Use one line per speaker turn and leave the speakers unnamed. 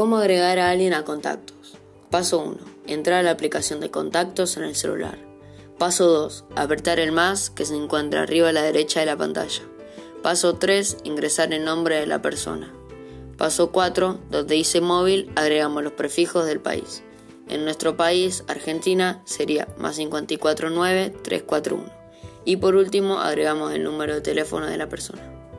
¿Cómo agregar a alguien a contactos? Paso 1. Entrar a la aplicación de contactos en el celular. Paso 2. Apretar el más que se encuentra arriba a la derecha de la pantalla. Paso 3. Ingresar el nombre de la persona. Paso 4. Donde dice móvil agregamos los prefijos del país. En nuestro país, Argentina, sería más 549 341. Y por último agregamos el número de teléfono de la persona.